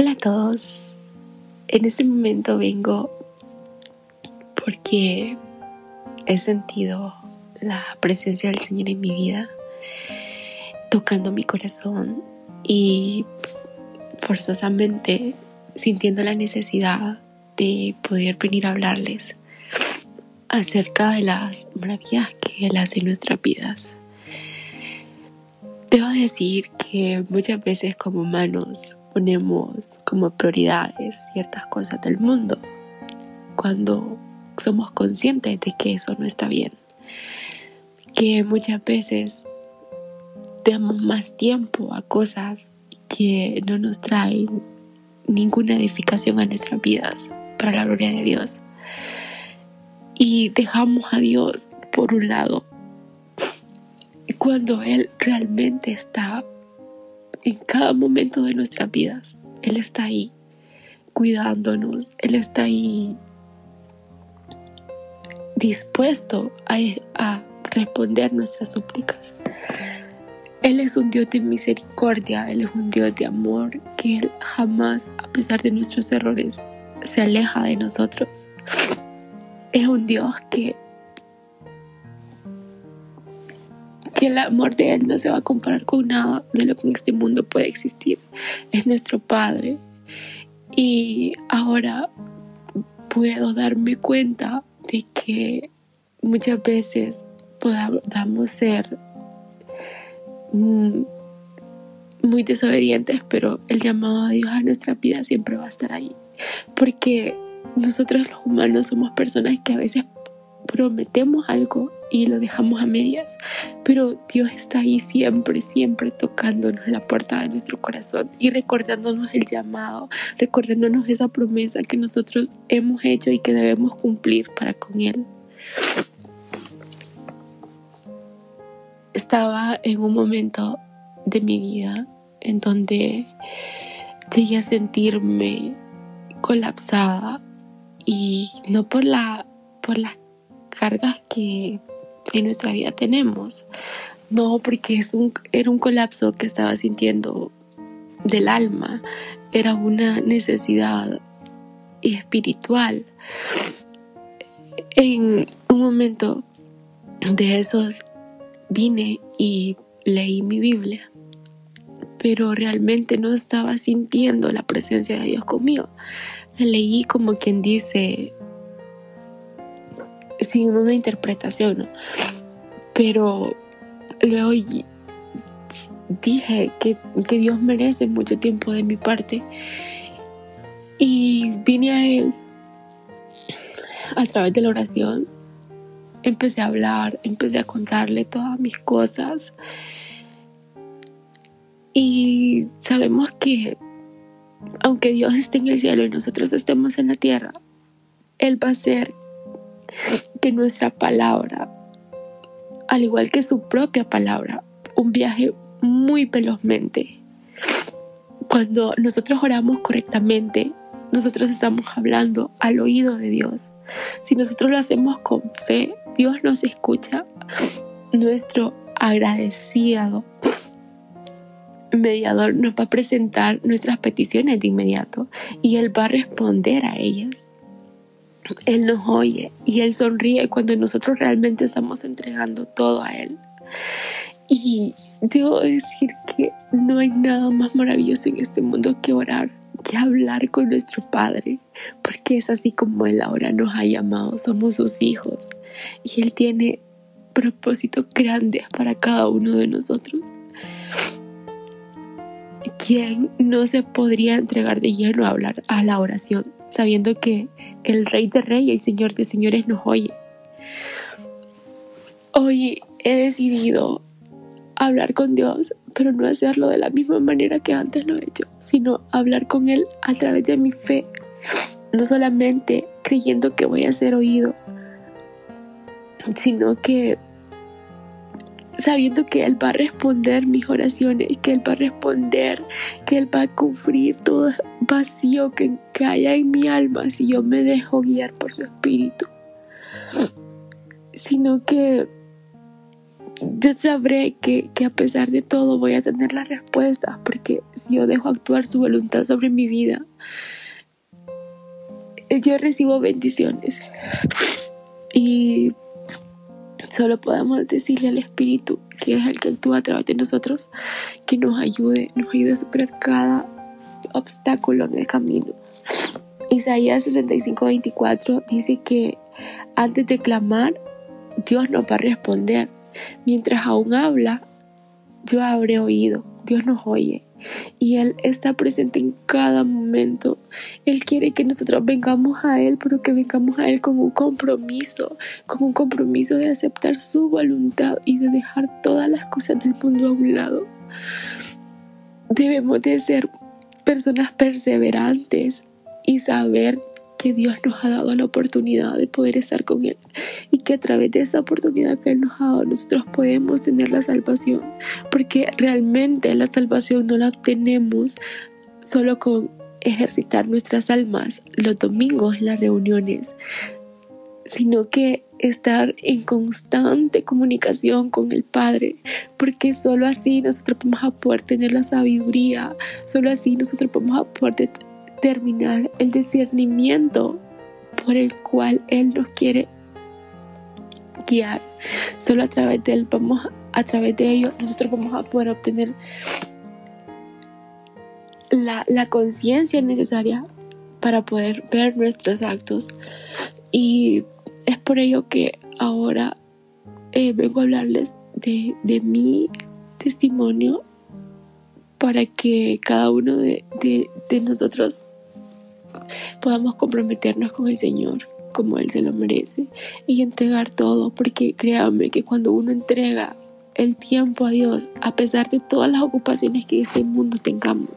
Hola a todos. En este momento vengo porque he sentido la presencia del Señor en mi vida, tocando mi corazón y forzosamente sintiendo la necesidad de poder venir a hablarles acerca de las maravillas que Él hace en nuestras vidas. Debo decir que muchas veces como humanos ponemos como prioridades ciertas cosas del mundo cuando somos conscientes de que eso no está bien. Que muchas veces damos más tiempo a cosas que no nos traen ninguna edificación a nuestras vidas para la gloria de Dios. Y dejamos a Dios por un lado cuando Él realmente está en cada momento de nuestras vidas. Él está ahí cuidándonos, Él está ahí dispuesto a, responder nuestras súplicas. Él es un Dios de misericordia, Él es un Dios de amor, que Él jamás, a pesar de nuestros errores, se aleja de nosotros. Es un Dios que que el amor de Él no se va a comparar con nada de lo que en este mundo puede existir. Es nuestro Padre. Y ahora puedo darme cuenta de que muchas veces podamos ser mm, muy desobedientes, pero el llamado a Dios a nuestra vida siempre va a estar ahí. Porque nosotros los humanos somos personas que a veces prometemos algo y lo dejamos a medias, pero Dios está ahí siempre, siempre tocándonos la puerta de nuestro corazón y recordándonos el llamado, recordándonos esa promesa que nosotros hemos hecho y que debemos cumplir para con Él. Estaba en un momento de mi vida en donde llegué a sentirme colapsada y no por la por las cargas que en nuestra vida tenemos. No, porque es un, era un colapso que estaba sintiendo del alma, era una necesidad espiritual. En un momento de esos vine y leí mi Biblia, pero realmente no estaba sintiendo la presencia de Dios conmigo. La leí como quien dice, sin una interpretación. Pero luego dije que, que Dios merece mucho tiempo de mi parte y vine a Él a través de la oración. Empecé a hablar, empecé a contarle todas mis cosas. Y sabemos que aunque Dios esté en el cielo y nosotros estemos en la tierra, Él va a ser nuestra palabra, al igual que su propia palabra, un viaje muy velozmente. Cuando nosotros oramos correctamente, nosotros estamos hablando al oído de Dios. Si nosotros lo hacemos con fe, Dios nos escucha. Nuestro agradecido mediador nos va a presentar nuestras peticiones de inmediato y Él va a responder a ellas. Él nos oye y Él sonríe cuando nosotros realmente estamos entregando todo a Él. Y debo decir que no hay nada más maravilloso en este mundo que orar, que hablar con nuestro Padre, porque es así como Él ahora nos ha llamado, somos sus hijos y Él tiene propósitos grandes para cada uno de nosotros. ¿Quién no se podría entregar de lleno a hablar a la oración sabiendo que el Rey de Reyes y Señor de Señores nos oye. Hoy he decidido hablar con Dios, pero no hacerlo de la misma manera que antes lo he hecho, sino hablar con Él a través de mi fe, no solamente creyendo que voy a ser oído, sino que sabiendo que Él va a responder mis oraciones, que Él va a responder, que Él va a cubrir todo vacío que, que haya en mi alma si yo me dejo guiar por su espíritu. Sino que yo sabré que, que, a pesar de todo voy a tener las respuestas, porque si yo dejo actuar su voluntad sobre mi vida, yo recibo bendiciones. Y solo podemos decirle al Espíritu, que es el que actúa a través de nosotros, que nos ayude, nos ayude a superar cada obstáculo en el camino. Isaías 65, 24 dice que antes de clamar, Dios nos va a responder. Mientras aún habla, yo habré oído. Dios nos oye y Él está presente en cada momento. Él quiere que nosotros vengamos a Él, pero que vengamos a Él con un compromiso, con un compromiso de aceptar su voluntad y de dejar todas las cosas del mundo a un lado. Debemos de ser personas perseverantes y saber que Dios nos ha dado la oportunidad de poder estar con Él y que a través de esa oportunidad que Él nos ha dado nosotros podemos tener la salvación, porque realmente la salvación no la obtenemos solo con ejercitar nuestras almas los domingos en las reuniones, sino que estar en constante comunicación con el Padre, porque solo así nosotros vamos poder tener la sabiduría, solo así nosotros vamos a poder terminar el discernimiento por el cual Él nos quiere guiar. Solo a través de Él vamos, a través de ello, nosotros vamos a poder obtener la, la conciencia necesaria para poder ver nuestros actos. Y es por ello que ahora eh, vengo a hablarles de, de mi testimonio para que cada uno de, de nosotros podamos comprometernos con el Señor como Él se lo merece y entregar todo, porque créanme que cuando uno entrega el tiempo a Dios, a pesar de todas las ocupaciones que este mundo tengamos,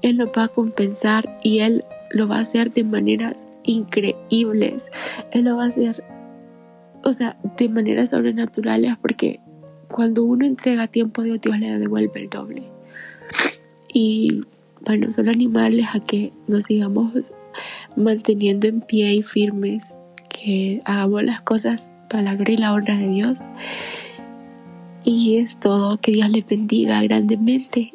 Él nos va a compensar y Él lo va a hacer de maneras increíbles. Él lo va a hacer, o sea, de maneras sobrenaturales, porque cuando uno entrega tiempo a Dios, Dios le devuelve el doble. Y bueno, solo animarles a que nos sigamos manteniendo en pie y firmes, que hagamos las cosas para la gloria y la honra de Dios. Y es todo, que Dios les bendiga grandemente